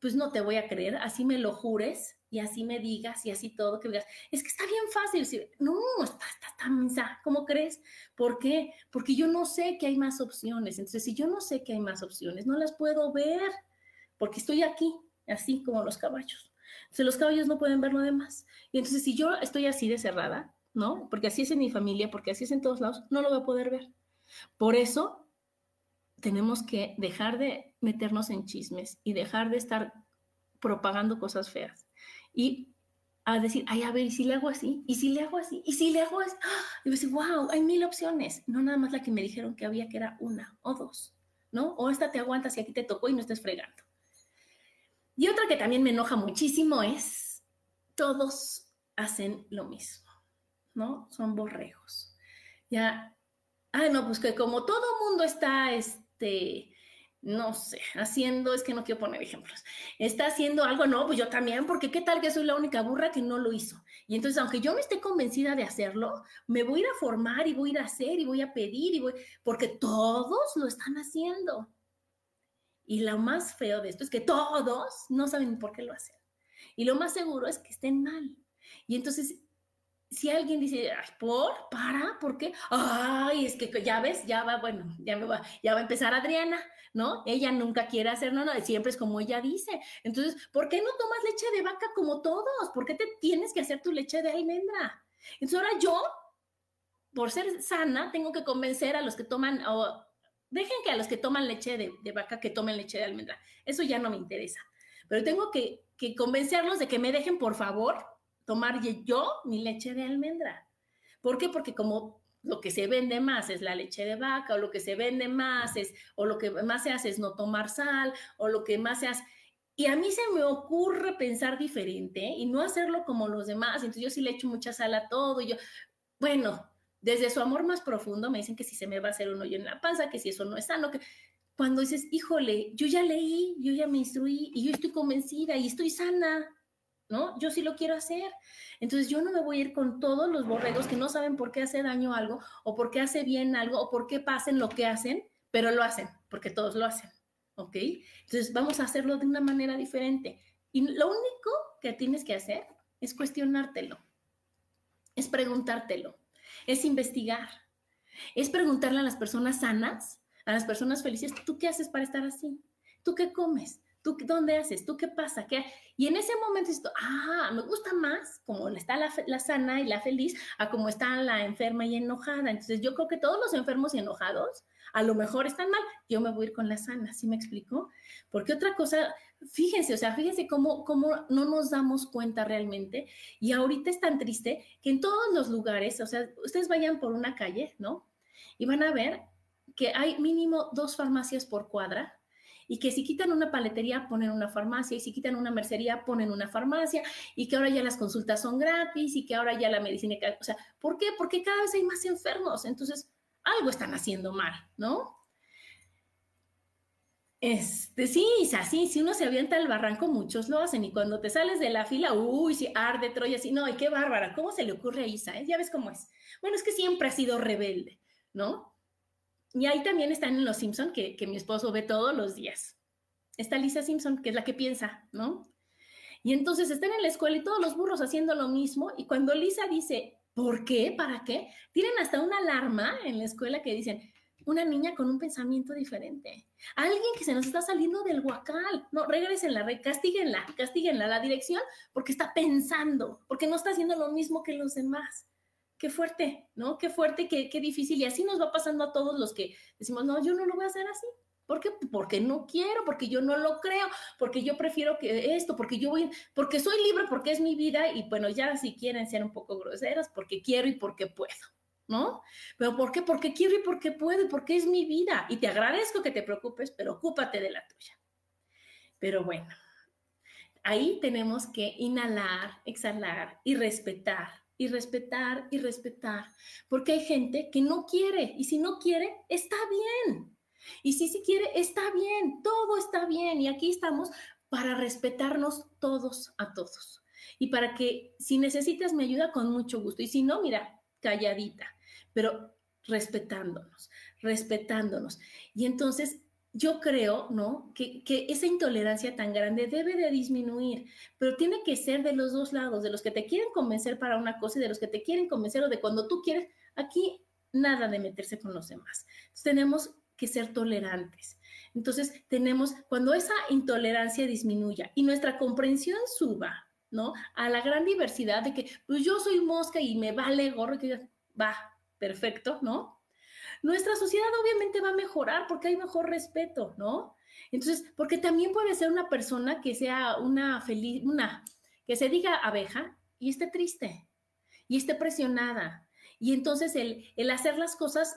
pues no te voy a creer, así me lo jures y así me digas y así todo, que digas, es que está bien fácil. No, está, está, está, ¿cómo crees? ¿Por qué? Porque yo no sé que hay más opciones. Entonces, si yo no sé que hay más opciones, no las puedo ver, porque estoy aquí, así como los caballos. Entonces, los caballos no pueden ver lo demás. Y entonces, si yo estoy así de cerrada, ¿no? Porque así es en mi familia, porque así es en todos lados, no lo voy a poder ver. Por eso, tenemos que dejar de meternos en chismes y dejar de estar propagando cosas feas y a decir, ay, a ver, ¿y si le hago así? ¿Y si le hago así? ¿Y si le hago así? Y decir, wow, hay mil opciones. No nada más la que me dijeron que había, que era una o dos, ¿no? O esta te aguantas y aquí te tocó y no estés fregando. Y otra que también me enoja muchísimo es, todos hacen lo mismo, ¿no? Son borregos. Ya, ay, no, pues que como todo mundo está, este, no sé, haciendo, es que no quiero poner ejemplos, está haciendo algo, no, pues yo también, porque qué tal que soy la única burra que no lo hizo. Y entonces, aunque yo no esté convencida de hacerlo, me voy a ir a formar y voy a a hacer y voy a pedir y voy, porque todos lo están haciendo. Y lo más feo de esto es que todos no saben por qué lo hacen. Y lo más seguro es que estén mal. Y entonces si alguien dice, Ay, ¿por? ¿Para? ¿Por qué? Ay, es que ya ves, ya va, bueno, ya me va, ya va a empezar Adriana, ¿no? Ella nunca quiere hacer nada, siempre es como ella dice. Entonces, ¿por qué no tomas leche de vaca como todos? ¿Por qué te tienes que hacer tu leche de almendra? Entonces ahora yo, por ser sana, tengo que convencer a los que toman, o dejen que a los que toman leche de, vaca que tomen leche de almendra. Eso ya no me interesa. Pero tengo que convencerlos de que me dejen, por favor, tomar yo mi leche de almendra. ¿Por qué? Porque como lo que se vende más es la leche de vaca, o lo que se vende más es, o lo que más se hace es no tomar sal, o lo que más se hace. Y a mí se me ocurre pensar diferente y no hacerlo como los demás. Entonces yo sí le echo mucha sal a todo. Y yo, bueno, desde su amor más profundo me dicen que si se me va a hacer un hoyo en la panza, que si eso no es sano, que cuando dices, híjole, yo ya leí, yo ya me instruí y yo estoy convencida y estoy sana, ¿no? Yo sí lo quiero hacer. Entonces yo no me voy a ir con todos los borregos que no saben por qué hace daño algo o por qué hace bien algo o por qué pasen lo que hacen, pero lo hacen, porque todos lo hacen, ¿ok? Entonces vamos a hacerlo de una manera diferente. Y lo único que tienes que hacer es cuestionártelo, es preguntártelo, es investigar, es preguntarle a las personas sanas, a las personas felices, ¿tú qué haces para estar así? ¿Tú qué comes? ¿Tú dónde haces? ¿Tú qué pasa? ¿Qué? Y en ese momento esto, ah, me gusta más como está la, la, sana y la feliz a como está la enferma y enojada. Entonces yo creo que todos los enfermos y enojados a lo mejor están mal. Yo me voy a ir con la sana, ¿sí me explico? Porque otra cosa, fíjense, o sea, fíjense cómo, cómo no nos damos cuenta realmente. Y ahorita es tan triste que en todos los lugares, o sea, ustedes vayan por una calle, ¿no? Y van a ver que hay mínimo dos farmacias por cuadra y que si quitan una paletería ponen una farmacia y si quitan una mercería ponen una farmacia y que ahora ya las consultas son gratis y que ahora ya la medicina, o sea, ¿por qué? Porque cada vez hay más enfermos, entonces algo están haciendo mal, ¿no? Este, sí, así, si uno se avienta al barranco, muchos lo hacen. Y cuando te sales de la fila, uy, si arde Troya, así, no, y qué bárbara, ¿cómo se le ocurre a Isa? Eh? Ya ves cómo es. Bueno, es que siempre ha sido rebelde, ¿no? Y ahí también están en Los Simpson, que, que mi esposo ve todos los días. Está Lisa Simpson, que es la que piensa, ¿no? Y entonces están en la escuela y todos los burros haciendo lo mismo. Y cuando Lisa dice, ¿por qué? ¿Para qué? Tienen hasta una alarma en la escuela que dicen, una niña con un pensamiento diferente. Alguien que se nos está saliendo del huacal. No, regresenla, castíguenla, castíguenla la dirección porque está pensando, porque no está haciendo lo mismo que los demás qué fuerte, ¿no? Qué fuerte, qué, qué difícil. Y así nos va pasando a todos los que decimos, no, yo no lo voy a hacer así. ¿Por qué? Porque no quiero, porque yo no lo creo, porque yo prefiero que esto, porque yo voy, porque soy libre, porque es mi vida y bueno, ya si quieren ser un poco groseras, porque quiero y porque puedo, ¿no? Pero ¿por qué? Porque quiero y porque puedo y porque es mi vida. Y te agradezco que te preocupes, pero ocúpate de la tuya. Pero bueno, ahí tenemos que inhalar, exhalar y respetar y respetar y respetar, porque hay gente que no quiere y si no quiere, está bien. Y si sí quiere, está bien, todo está bien y aquí estamos para respetarnos todos a todos. Y para que si necesitas mi ayuda, con mucho gusto. Y si no, mira, calladita, pero respetándonos, respetándonos. Y entonces yo creo, ¿no? Que, esa intolerancia tan grande debe de disminuir, pero tiene que ser de los dos lados, de los que te quieren convencer para una cosa y de los que te quieren convencer o de cuando tú quieres. Aquí nada de meterse con los demás. Tenemos que ser tolerantes. Entonces, tenemos, cuando esa intolerancia disminuya y nuestra comprensión suba, ¿no? A la gran diversidad de que, pues yo soy mosca y me vale gorro, que va, perfecto, ¿no? Nuestra sociedad obviamente va a mejorar porque hay mejor respeto, ¿no? Entonces, porque también puede ser una persona que sea una feliz, una, que se diga abeja y esté triste y esté presionada. Y entonces el, el hacer las cosas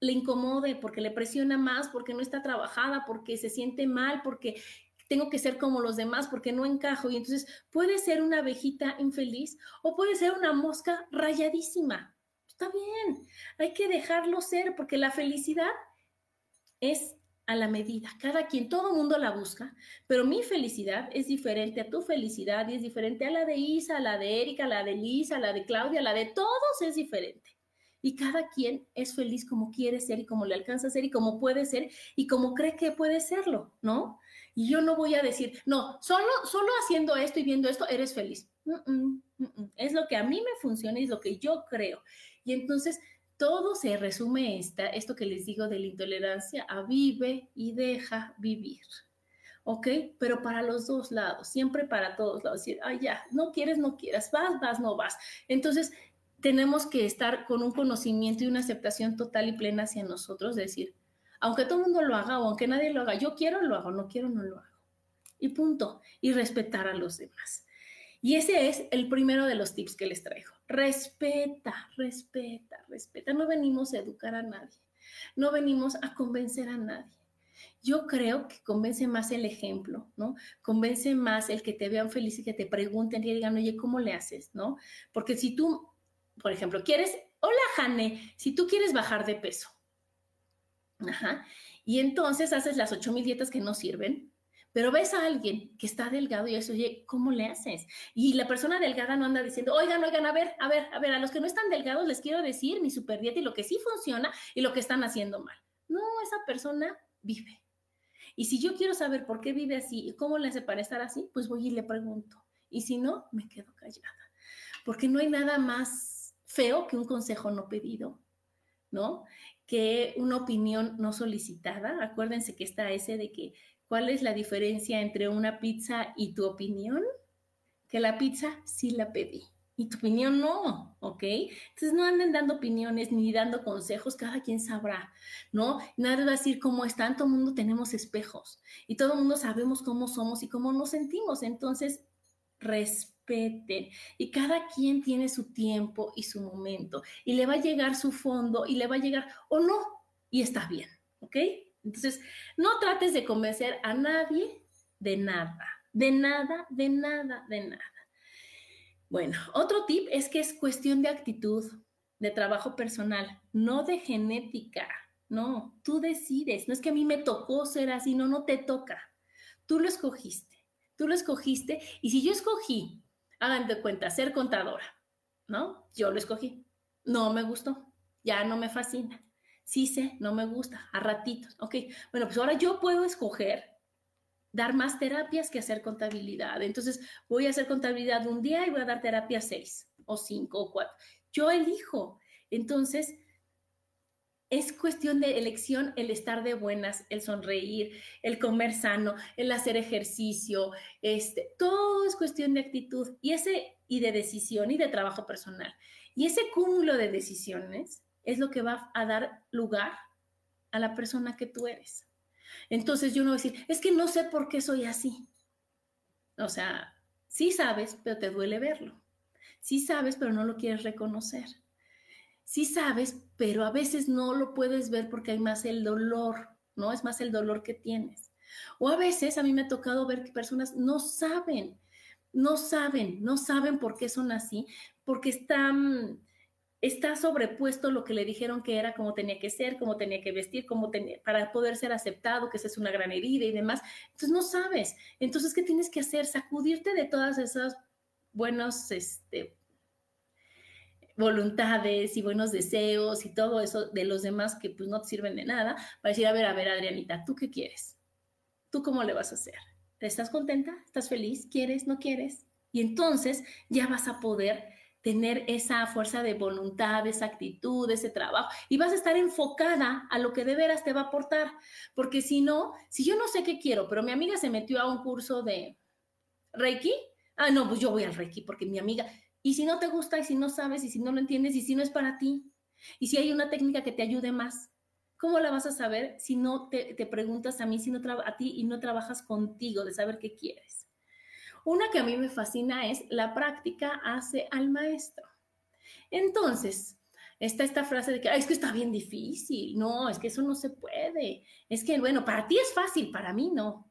le incomode porque le presiona más, porque no está trabajada, porque se siente mal, porque tengo que ser como los demás, porque no encajo. Y entonces puede ser una abejita infeliz o puede ser una mosca rayadísima está bien, hay que dejarlo ser, porque la felicidad es a la medida. Cada quien, todo mundo la busca, pero mi felicidad es diferente a tu felicidad y es diferente a la de Isa, a la de Erika, a la de Lisa, a la de Claudia, a la de todos es diferente. Y cada quien es feliz como quiere ser y como le alcanza a ser y como puede ser y como cree que puede serlo, ¿no? Y yo no voy a decir, no, solo, solo haciendo esto y viendo esto eres feliz. Es lo que a mí me funciona y es lo que yo creo. Y entonces todo se resume esta, esto que les digo de la intolerancia a vive y deja vivir. ¿Ok? Pero para los dos lados, siempre para todos lados. Decir, ay, ya, no quieres, no quieras, vas, vas, no vas. Entonces, tenemos que estar con un conocimiento y una aceptación total y plena hacia nosotros, decir, aunque todo el mundo lo haga o aunque nadie lo haga, yo quiero, lo hago, no quiero, no lo hago. Y punto. Y respetar a los demás. Y ese es el primero de los tips que les traigo. Respeta, respeta, respeta. No venimos a educar a nadie. No venimos a convencer a nadie. Yo creo que convence más el ejemplo, ¿no? Convence más el que te vean feliz y que te pregunten y digan, oye, ¿cómo le haces, no? Porque si tú, por ejemplo, quieres, hola, Jane, si tú quieres bajar de peso, ajá, y entonces haces las 8000 dietas que no sirven, pero ves a alguien que está delgado y eso, oye, ¿cómo le haces? Y la persona delgada no anda diciendo, oigan, oigan, a ver, a ver, a ver, a los que no están delgados les quiero decir mi super dieta y lo que sí funciona y lo que están haciendo mal. No, esa persona vive. Y si yo quiero saber por qué vive así y cómo le hace para estar así, pues voy y le pregunto. Y si no, me quedo callada. Porque no hay nada más feo que un consejo no pedido, ¿no? Que una opinión no solicitada. Acuérdense que está ese de que ¿Cuál es la diferencia entre una pizza y tu opinión? Que la pizza sí la pedí y tu opinión no, ¿ok? Entonces no anden dando opiniones ni dando consejos, cada quien sabrá, ¿no? Nadie va a decir cómo están, todo el mundo tenemos espejos y todo el mundo sabemos cómo somos y cómo nos sentimos, entonces respeten y cada quien tiene su tiempo y su momento y le va a llegar su fondo y le va a llegar o no y está bien, ¿ok? Entonces, no trates de convencer a nadie de nada, de nada, de nada, de nada. Bueno, otro tip es que es cuestión de actitud, de trabajo personal, no de genética. No, tú decides. No es que a mí me tocó ser así, no, no te toca. Tú lo escogiste. Tú lo escogiste. Y si yo escogí, hagan de cuenta, ser contadora, ¿no? Yo lo escogí. No me gustó. Ya no me fascina sí sé, no me gusta, a ratitos. Ok, bueno, pues ahora yo puedo escoger dar más terapias que hacer contabilidad. Entonces, voy a hacer contabilidad un día y voy a dar terapia seis o cinco o cuatro. Yo elijo. Entonces, es cuestión de elección el estar de buenas, el sonreír, el comer sano, el hacer ejercicio, este, todo es cuestión de actitud y de decisión y de trabajo personal. Y ese cúmulo de decisiones es lo que va a dar lugar a la persona que tú eres. Entonces yo no voy a decir, es que no sé por qué soy así. O sea, sí sabes, pero te duele verlo. Sí sabes, pero no lo quieres reconocer. Sí sabes, pero a veces no lo puedes ver porque hay más el dolor, ¿no? Es más el dolor que tienes. O a veces a mí me ha tocado ver que personas no saben, no saben, no saben por qué son así, porque están está sobrepuesto lo que le dijeron que era, cómo tenía que ser, cómo tenía que vestir, cómo tenía, para poder ser aceptado, que esa es una gran herida y demás. Entonces no sabes. Entonces, ¿qué tienes que hacer? Sacudirte de todas esas buenos, este, voluntades y buenos deseos y todo eso de los demás que pues no te sirven de nada, para decir, a ver, a ver, Adrianita, ¿tú qué quieres? ¿Tú cómo le vas a hacer? ¿Estás contenta? ¿Estás feliz? ¿Quieres? ¿No quieres? Y entonces ya vas a poder tener esa fuerza de voluntad, esa actitud, ese trabajo, y vas a estar enfocada a lo que de veras te va a aportar. Porque si no, si yo no sé qué quiero, pero mi amiga se metió a un curso de Reiki, ah, no, pues yo voy al Reiki porque mi amiga, y si no te gusta, y si no sabes, y si no lo entiendes, y si no es para ti, y si hay una técnica que te ayude más, ¿cómo la vas a saber si no te, preguntas a mí, si no a ti y no trabajas contigo de saber qué quieres? Una que a mí me fascina es la práctica hace al maestro. Entonces, está esta frase de que es que está bien difícil. No, es que eso no se puede. Es que, bueno, para ti es fácil, para mí no.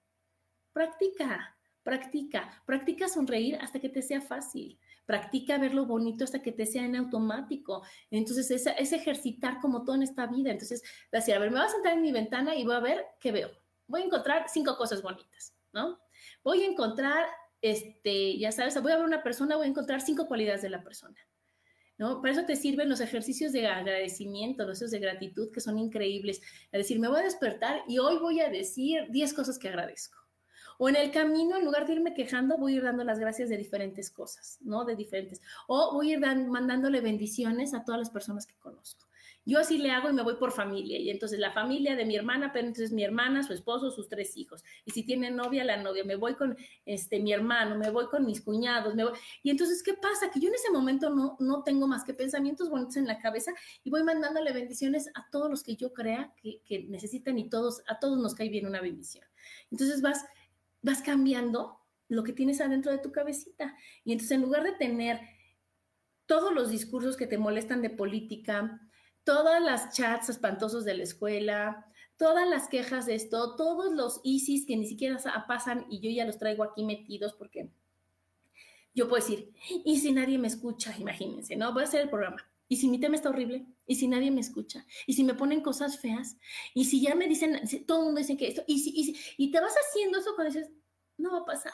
Practica, practica, practica sonreír hasta que te sea fácil. Practica ver lo bonito hasta que te sea en automático. Entonces, es, es ejercitar como todo en esta vida. Entonces, decir, a ver, me voy a sentar en mi ventana y voy a ver qué veo. Voy a encontrar cinco cosas bonitas, ¿no? Voy a encontrar este, ya sabes, voy a ver una persona, voy a encontrar cinco cualidades de la persona. ¿No? Para eso te sirven los ejercicios de agradecimiento, los ejercicios de gratitud que son increíbles. Es decir, me voy a despertar y hoy voy a decir 10 cosas que agradezco. O en el camino, en lugar de irme quejando, voy a ir dando las gracias de diferentes cosas, ¿no? De diferentes. O voy a ir mandándole bendiciones a todas las personas que conozco. Yo así le hago y me voy por familia. Y entonces la familia de mi hermana, pero entonces mi hermana, su esposo, sus tres hijos. Y si tiene novia, la novia. Me voy con este, mi hermano, me voy con mis cuñados. Me voy. Y entonces, ¿qué pasa? Que yo en ese momento no, no tengo más que pensamientos bonitos en la cabeza y voy mandándole bendiciones a todos los que yo crea que, que necesitan y todos, a todos nos cae bien una bendición. Entonces vas, vas cambiando lo que tienes adentro de tu cabecita. Y entonces en lugar de tener todos los discursos que te molestan de política, todas las chats espantosos de la escuela, todas las quejas de esto, todos los ISIS que ni siquiera pasan y yo ya los traigo aquí metidos porque yo puedo decir, y si nadie me escucha, imagínense, ¿no? Voy a hacer el programa. Y si mi tema está horrible, y si nadie me escucha, y si me ponen cosas feas, y si ya me dicen, todo el mundo dice que esto, y, si, y, y te vas haciendo eso cuando dices, no va a pasar,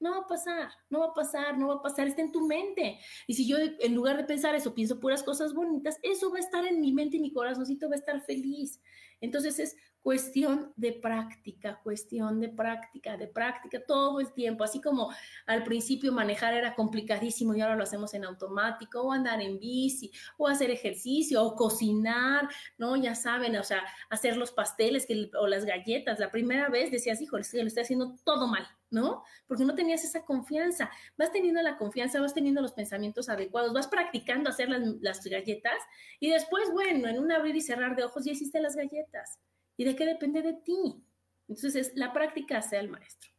no va a pasar, no va a pasar, no va a pasar, está en tu mente. Y si yo en lugar de pensar eso pienso puras cosas bonitas, eso va a estar en mi mente y mi corazoncito va a estar feliz. Entonces es cuestión de práctica, cuestión de práctica, de práctica todo el tiempo. Así como al principio manejar era complicadísimo y ahora lo hacemos en automático, o andar en bici, o hacer ejercicio, o cocinar, ¿no? Ya saben, o sea, hacer los pasteles o las galletas. La primera vez decías, hijo, lo estoy haciendo todo mal, ¿no? Porque no tenías esa confianza. Vas teniendo la confianza, vas teniendo los pensamientos adecuados, vas practicando hacer las, galletas y después, bueno, en un abrir y cerrar de ojos ya hiciste las galletas. ¿Y de qué depende de ti? Entonces, es, la práctica sea el maestro.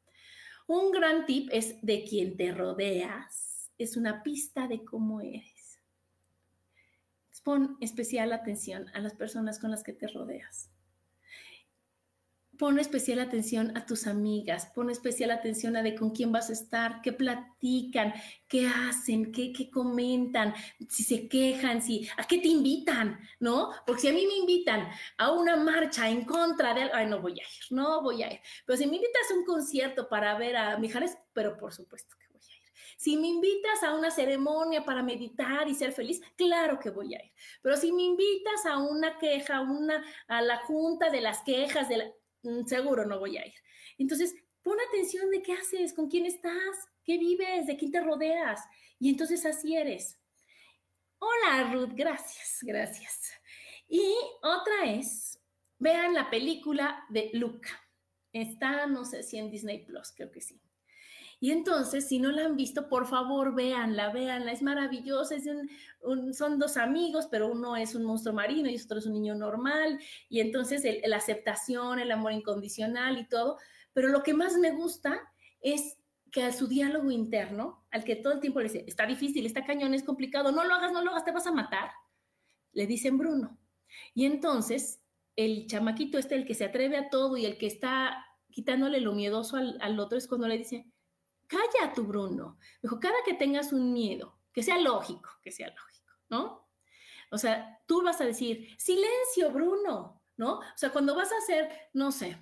Un gran tip es de quien te rodeas. Es una pista de cómo eres. Pon especial atención a las personas con las que te rodeas pon especial atención a tus amigas, pon especial atención a de con quién vas a estar, qué platican, qué hacen, qué, qué comentan, si se quejan, si, a qué te invitan, ¿no? Porque si a mí me invitan a una marcha en contra de algo, ay, no voy a ir, no voy a ir. Pero si me invitas a un concierto para ver a Mijares, pero por supuesto que voy a ir. Si me invitas a una ceremonia para meditar y ser feliz, claro que voy a ir. Pero si me invitas a una queja, una, a la junta de las quejas, de la, seguro no voy a ir. Entonces, pon atención de qué haces, con quién estás, qué vives, de quién te rodeas. Y entonces así eres. Hola, Ruth, gracias, gracias. Y otra es, vean la película de Luca. Está, no sé si en Disney Plus, creo que sí. Y entonces, si no la han visto, por favor, véanla, véanla, es maravillosa, es son dos amigos, pero uno es un monstruo marino y otro es un niño normal, y entonces la aceptación, el amor incondicional y todo, pero lo que más me gusta es que a su diálogo interno, al que todo el tiempo le dice, está difícil, está cañón, es complicado, no lo hagas, no lo hagas, te vas a matar, le dicen Bruno. Y entonces, el chamaquito este, el que se atreve a todo y el que está quitándole lo miedoso al, al otro, es cuando le dice, calla tu Bruno. Dijo, cada que tengas un miedo, que sea lógico, que sea lógico, ¿no? O sea, tú vas a decir, silencio, Bruno, ¿no? O sea, cuando vas a hacer, no sé,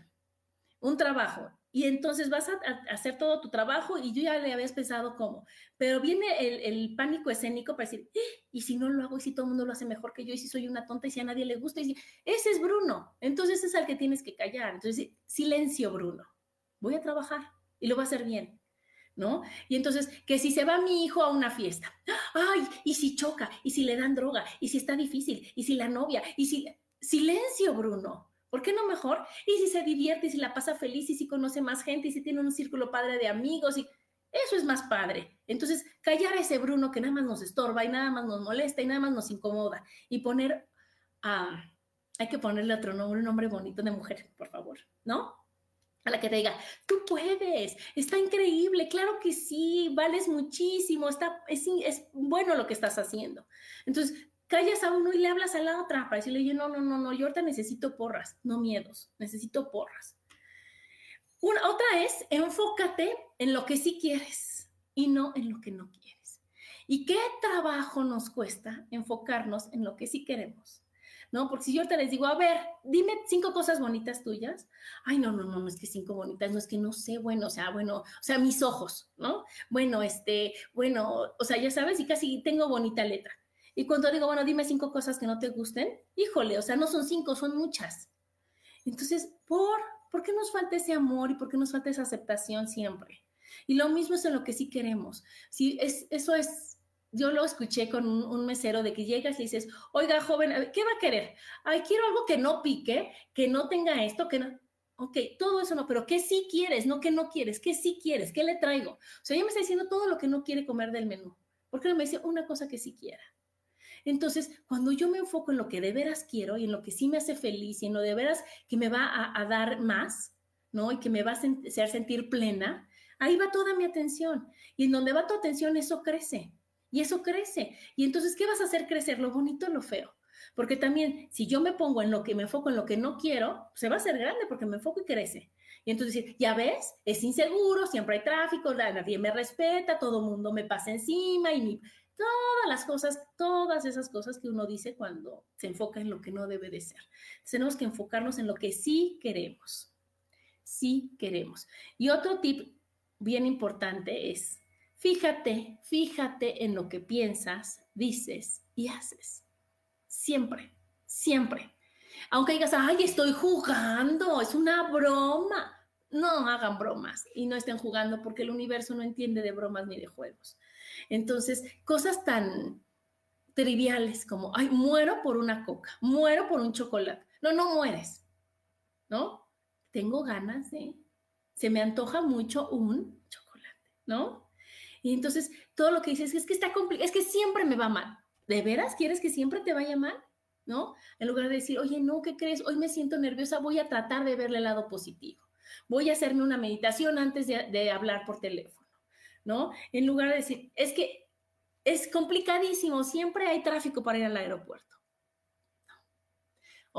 un trabajo y entonces vas a, hacer todo tu trabajo y yo ya le habías pensado cómo. Pero viene el, pánico escénico para decir, eh, ¿y si no lo hago? ¿Y si todo el mundo lo hace mejor que yo? ¿Y si soy una tonta? ¿Y si a nadie le gusta? Y si... Ese es Bruno. Entonces es al que tienes que callar. Entonces, silencio, Bruno. Voy a trabajar y lo voy a hacer bien. ¿No? Y entonces, que si se va mi hijo a una fiesta, ay, y si choca, y si le dan droga, y si está difícil, y si la novia, y si... Silencio, Bruno. ¿Por qué no mejor? Y si se divierte, y si la pasa feliz, y si conoce más gente, y si tiene un círculo padre de amigos, y eso es más padre. Entonces, callar a ese Bruno que nada más nos estorba y nada más nos molesta y nada más nos incomoda. Y poner, a hay que ponerle otro nombre, un nombre bonito de mujer, por favor, ¿no? A la que te diga, tú puedes, está increíble, claro que sí, vales muchísimo, está, es, bueno lo que estás haciendo. Entonces, callas a uno y le hablas a la otra para decirle, yo no, no, no, no, yo ahorita necesito porras, no miedos, necesito porras. Una, otra es, enfócate en lo que sí quieres y no en lo que no quieres. ¿Y qué trabajo nos cuesta enfocarnos en lo que sí queremos? ¿No? Porque si yo ahorita les digo, a ver, dime cinco cosas bonitas tuyas. Ay, no, no, no, no es que cinco bonitas, no es que no sé, bueno, o sea, bueno, o sea, mis ojos, ¿no? Bueno, este, bueno, o sea, ya sabes, y casi tengo bonita letra. Y cuando digo, bueno, dime cinco cosas que no te gusten, híjole, o sea, no son cinco, son muchas. Entonces, ¿por, ¿por qué nos falta ese amor y por qué nos falta esa aceptación siempre? Y lo mismo es en lo que sí queremos. Si es, eso es, yo lo escuché con un, mesero de que llegas y dices, oiga, joven, ¿qué va a querer? Ay, quiero algo que no pique, que no tenga esto, que no. Ok, todo eso no, pero ¿qué sí quieres? No, que no quieres, ¿qué sí quieres? ¿Qué le traigo? O sea, ella me está diciendo todo lo que no quiere comer del menú. ¿Por qué no me dice una cosa que sí quiera? Entonces, cuando yo me enfoco en lo que de veras quiero y en lo que sí me hace feliz y en lo de veras que me va a, dar más, ¿no? Y que me va a hacer sentir plena, ahí va toda mi atención. Y en donde va tu atención, eso crece. Y eso crece. Y entonces, ¿qué vas a hacer crecer? Lo bonito o lo feo. Porque también, si yo me pongo en lo que me enfoco en lo que no quiero, se va a hacer grande porque me enfoco y crece. Y entonces, ya ves, es inseguro, siempre hay tráfico, nadie me respeta, todo el mundo me pasa encima y mi todas las cosas, todas esas cosas que uno dice cuando se enfoca en lo que no debe de ser. Tenemos que enfocarnos en lo que sí queremos. Sí queremos. Y otro tip bien importante es, fíjate, fíjate en lo que piensas, dices y haces. Siempre, siempre. Aunque digas, ay, estoy jugando, es una broma. No hagan bromas y no estén jugando porque el universo no entiende de bromas ni de juegos. Entonces, cosas tan triviales como, ay, muero por una coca, muero por un chocolate. No, no mueres, ¿no? Tengo ganas de, se me antoja mucho un chocolate, ¿no? Y entonces todo lo que dices es que está complicado, es que siempre me va mal. ¿De veras quieres que siempre te vaya mal? ¿No? En lugar de decir, oye, no, ¿qué crees? Hoy me siento nerviosa, voy a tratar de verle el lado positivo. Voy a hacerme una meditación antes de, de hablar por teléfono. ¿no? En lugar de decir, es que es complicadísimo, siempre hay tráfico para ir al aeropuerto.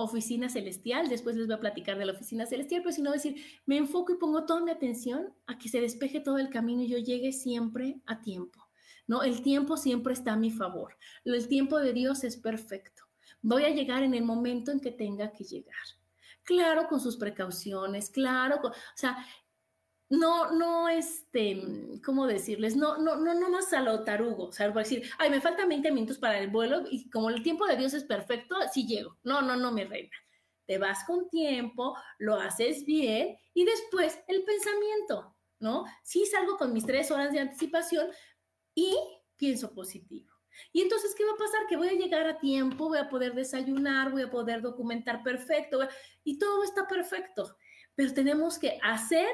Oficina celestial, después les voy a platicar de la oficina celestial, pero si no decir, me enfoco y pongo toda mi atención a que se despeje todo el camino y yo llegue siempre a tiempo. ¿no? El tiempo siempre está a mi favor. El tiempo de Dios es perfecto. Voy a llegar en el momento en que tenga que llegar. Claro, con sus precauciones, claro, o sea, no, no, este, ¿cómo decirles? No, no, no, no más a o sea, por decir, ay, me faltan 20 minutos para el vuelo y como el tiempo de Dios es perfecto, sí llego. No, no, no, mi reina. Te vas con tiempo, lo haces bien y después el pensamiento, ¿no? Sí salgo con mis tres horas de anticipación y pienso positivo. Y entonces, ¿qué va a pasar? Que voy a llegar a tiempo, voy a poder desayunar, voy a poder documentar perfecto y todo está perfecto. Pero tenemos que hacer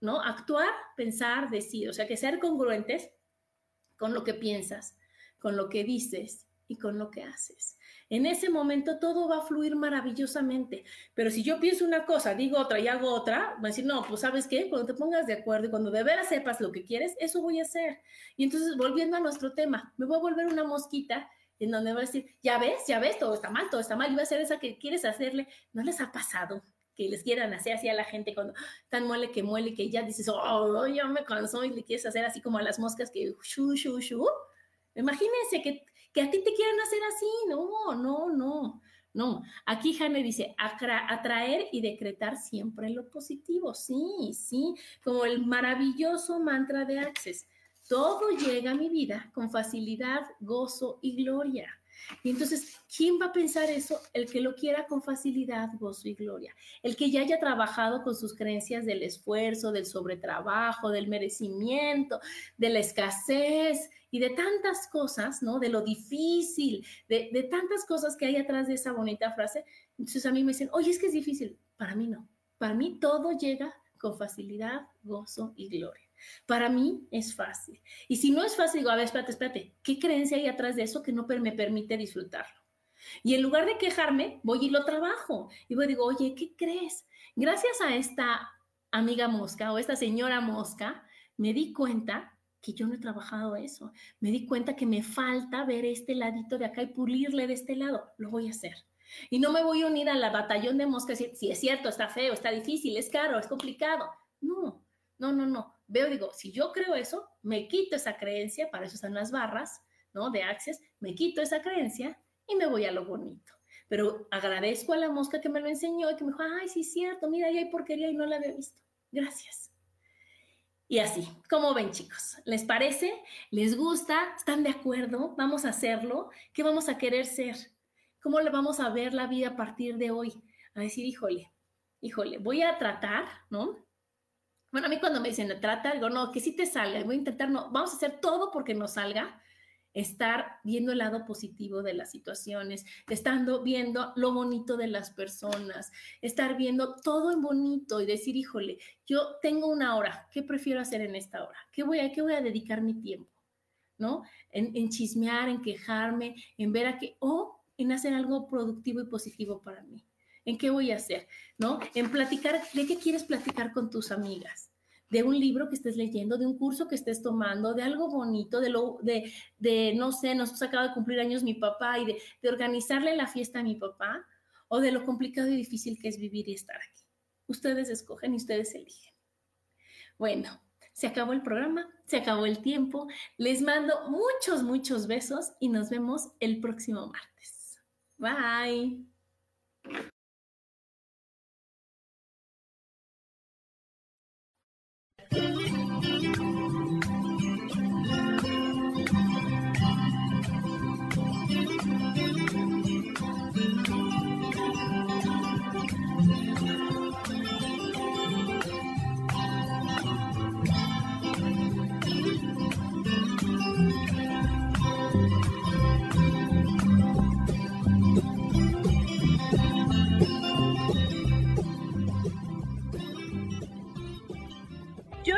¿no? Actuar, pensar, decir, o sea, que ser congruentes con lo que piensas, con lo que dices y con lo que haces. En ese momento todo va a fluir maravillosamente. Pero si yo pienso una cosa, digo otra y hago otra, voy a decir, no, pues sabes qué, cuando te pongas de acuerdo y cuando de veras sepas lo que quieres, eso voy a hacer. Y entonces, volviendo a nuestro tema, me voy a volver una mosquita en donde voy a decir, ya ves, ya ves, todo está mal, todo está mal, y voy a hacer esa que quieres hacerle. ¿No les ha pasado? Que les quieran hacer así a la gente cuando tan muele que muele que ya dices, oh, ya me cansó y le quieres hacer así como a las moscas que shu, shu, shu. Imagínense que, que a ti te quieran hacer así, no, no, no. No, aquí Jaime dice atraer y decretar siempre lo positivo. Sí, sí, como el maravilloso mantra de Access. Todo llega a mi vida con facilidad, gozo y gloria. Y entonces, ¿quién va a pensar eso? El que lo quiera con facilidad, gozo y gloria. El que ya haya trabajado con sus creencias del esfuerzo, del sobretrabajo, del merecimiento, de la escasez y de tantas cosas, ¿no? De lo difícil, de, de tantas cosas que hay atrás de esa bonita frase. Entonces a mí me dicen, oye, es que es difícil. Para mí no. Para mí todo llega con facilidad, gozo y gloria. Para mí es fácil. Y si no es fácil, digo, a ver, espérate, espérate, ¿qué creencia hay atrás de eso que no me permite disfrutarlo? Y en lugar de quejarme, voy y lo trabajo. Y voy digo, oye, ¿qué crees? Gracias a esta amiga mosca o esta señora mosca, me di cuenta que yo no he trabajado eso. Me di cuenta que me falta ver este ladito de acá y pulirle de este lado. Lo voy a hacer. Y no me voy a unir a la batallón de moscas si es cierto, está feo, está difícil, es caro, es complicado. No, no, no, no. Veo, digo, si yo creo eso, me quito esa creencia, para eso están las barras, ¿no? De Access, me quito esa creencia y me voy a lo bonito. Pero agradezco a la mosca que me lo enseñó y que me dijo, ay, sí cierto, mira, ahí hay porquería y no la había visto. Gracias. Y así, como ven chicos, ¿les parece? ¿Les gusta? ¿Están de acuerdo? ¿Vamos a hacerlo? ¿Qué vamos a querer ser? ¿Cómo le vamos a ver la vida a partir de hoy? A decir, híjole, híjole, voy a tratar, ¿no? Bueno, a mí cuando me dicen, trata algo, no, que sí te salga, voy a intentar, no, vamos a hacer todo porque nos salga, estar viendo el lado positivo de las situaciones, estando viendo lo bonito de las personas, estar viendo todo en bonito y decir, híjole, yo tengo una hora, ¿qué prefiero hacer en esta hora? ¿Qué voy a, qué voy a dedicar mi tiempo? ¿No? En, en chismear, en quejarme, en ver a qué, o en hacer algo productivo y positivo para mí. ¿En qué voy a hacer? ¿No? En platicar, ¿de qué quieres platicar con tus amigas? De un libro que estés leyendo, de un curso que estés tomando, de algo bonito, de lo, de, de no sé, nos acaba de cumplir años mi papá y de, de organizarle la fiesta a mi papá, o de lo complicado y difícil que es vivir y estar aquí. Ustedes escogen y ustedes eligen. Bueno, se acabó el programa, se acabó el tiempo. Les mando muchos, muchos besos y nos vemos el próximo martes. Bye.